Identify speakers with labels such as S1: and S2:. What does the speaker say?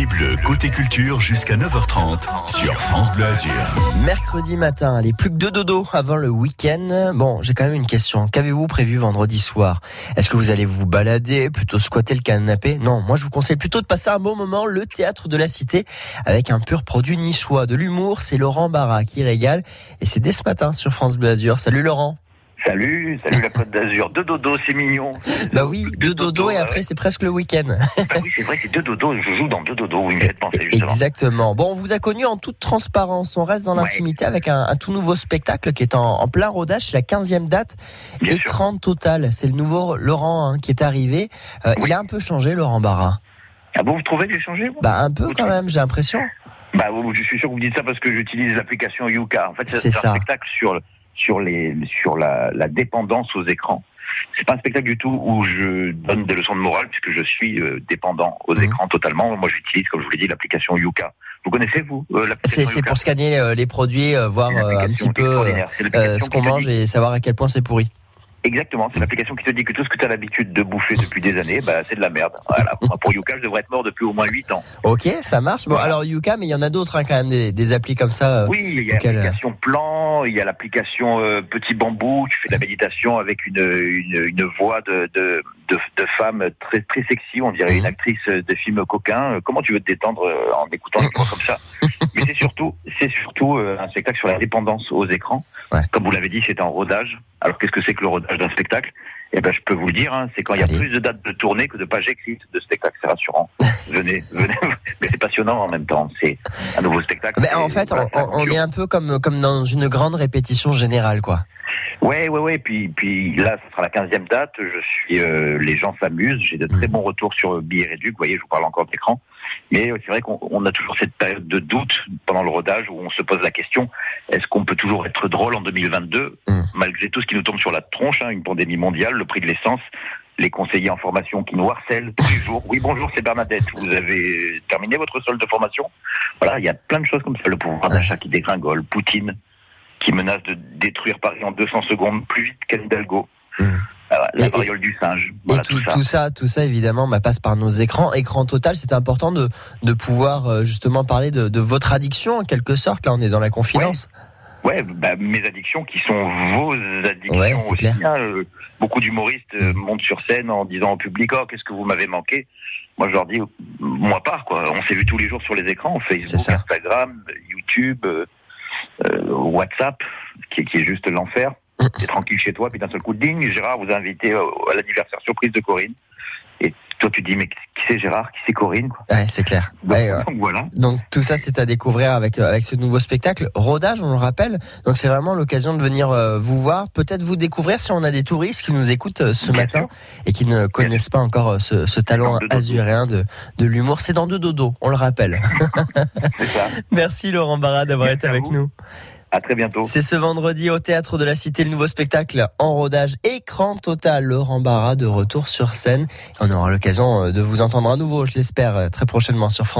S1: bleu côté culture jusqu'à 9h30 sur France Bleu Azur.
S2: Mercredi matin, allez, plus que deux dodo avant le week-end. Bon, j'ai quand même une question. Qu'avez-vous prévu vendredi soir? Est-ce que vous allez vous balader, plutôt squatter le canapé? Non, moi je vous conseille plutôt de passer un bon moment, le théâtre de la cité, avec un pur produit niçois. De l'humour, c'est Laurent Barra qui régale. Et c'est dès ce matin sur France Bleu Azur. Salut Laurent
S3: Salut, salut la Côte d'Azur. Deux dodos, c'est mignon.
S2: Bah oui, deux dodos et après c'est presque le week-end.
S3: Bah oui, c'est vrai, c'est deux dodos. Je joue dans deux dodos. Penser justement.
S2: Exactement. Bon, on vous a connu en toute transparence. On reste dans l'intimité avec un, un, tout nouveau spectacle qui est en, en plein rodage. C'est la 15e date.
S3: Bien
S2: Écran
S3: sûr.
S2: total. C'est le nouveau Laurent hein, qui est arrivé. Euh,
S3: Oui.
S2: Il a un peu changé, Laurent Barra.
S3: Ah bon, vous trouvez que j'ai changé
S2: Bah un peu
S3: Vous
S2: quand même, j'ai l'impression.
S3: Bah, je suis sûr que vous dites ça parce que j'utilise l'application Yuka. En fait,
S2: C'est
S3: un spectacle sur sur les sur la, la dépendance aux écrans. C'est pas un spectacle du tout où je donne des leçons de morale puisque je suis euh, dépendant aux
S2: Mhm.
S3: écrans totalement. Moi, j'utilise, comme je vous l'ai dit, l'application Yuka. Vous connaissez vous euh, l'application
S2: c'est pour scanner euh, les produits, euh, voir un petit peu ce qu'on mange et savoir à quel point c'est pourri.
S3: Exactement, c'est l'application qui te dit que tout ce que tu as l'habitude de bouffer depuis des années, bah, c'est de la merde. Voilà. Moi, pour Yuka, je devrais être mort depuis au moins 8 ans.
S2: Ok, ça marche. Bon, alors Yuka, mais il y en a d'autres hein, quand même, des, des applis comme ça. euh.
S3: Oui, il y a
S2: Auquel,
S3: l'application Plan, il y a l'application euh, Petit Bambou, tu fais de la méditation avec une, une, une voix de, de, de, de femme très, très sexy, on dirait une actrice de film coquin. Euh, Comment tu veux te détendre euh, en écoutant une voix comme ça? c'est surtout, c'est surtout euh, un spectacle sur la dépendance aux écrans.
S2: Ouais.
S3: Comme vous l'avez dit, c'est en rodage. Alors qu'est-ce que c'est que le rodage d'un spectacle? Eh ben, je peux vous le dire, hein, c'est quand il y a plus de dates de tournée que de pages écrites de spectacle. C'est rassurant. venez, venez. Mais c'est passionnant en même temps. C'est un nouveau spectacle.
S2: Mais en fait, on, on- est un peu comme, comme dans une grande répétition générale, quoi.
S3: Ouais, ouais, ouais. Puis, puis là, ce sera la 15e date. Je suis, euh, les gens s'amusent. J'ai de très
S2: Mhm.
S3: bons retours sur Billets Réduc. Vous voyez, je vous parle encore d'écran. Mais euh, c'est vrai qu'on on a toujours cette période de doute pendant le rodage où on se pose la question est-ce qu'on peut toujours être drôle en 2022
S2: Mhm.
S3: malgré tout ce qui nous tombe sur la tronche, hein, une pandémie mondiale, le prix de l'essence, les conseillers en formation qui nous harcèlent tous les jours. Oui, bonjour, c'est Bernadette. Vous avez terminé votre solde de formation? Voilà, il y a plein de choses comme ça. Le pouvoir d'achat qui dégringole, Poutine qui menace de détruire Paris en 200 secondes plus vite qu'Anne Hidalgo.
S2: Mhm.
S3: Voilà, la variole du singe. Voilà
S2: et tout,
S3: tout, ça.
S2: tout ça, tout ça, évidemment, bah, passe par nos écrans. Écran total, c'est important de, de pouvoir euh, justement parler de, de votre addiction, en quelque sorte. Là, on est dans la confidence.
S3: Ouais, bah, mes addictions qui sont vos addictions
S2: Ouais,
S3: aussi. hein. Euh, beaucoup d'humoristes euh,
S2: Mm.
S3: montent sur scène en disant au public oh qu'est-ce que vous m'avez manqué? Moi je leur dis moi pas quoi. On s'est vu tous les jours sur les écrans, Facebook. Instagram, YouTube, euh, WhatsApp, qui, qui est juste l'enfer. T'es tranquille chez toi, puis d'un seul coup, ding, Gérard vous a invité euh, à l'anniversaire surprise de Corinne. Et toi tu dis mais qui c'est Gérard, qui c'est Corinne quoi.
S2: Ouais, c'est clair.
S3: Donc,
S2: Ouais, ouais.
S3: donc voilà.
S2: Donc tout ça, c'est à découvrir avec euh, avec ce nouveau spectacle. Rodage, on le rappelle. Donc c'est vraiment l'occasion de venir euh, vous voir, peut-être vous découvrir si on a des touristes qui nous écoutent euh, ce
S3: Bien
S2: matin et qui ne connaissent pas encore ce, ce talent azuréen de de l'humour. C'est dans deux dodos, on le rappelle.
S3: Ça.
S2: Merci Laurent Barra d'avoir été avec
S3: vous.
S2: nous.
S3: À très bientôt.
S2: C'est ce vendredi au théâtre de la Cité, le nouveau spectacle en rodage écran total. Laurent Barra de retour sur scène. On aura l'occasion euh, de vous entendre à nouveau, je l'espère, euh, très prochainement sur France.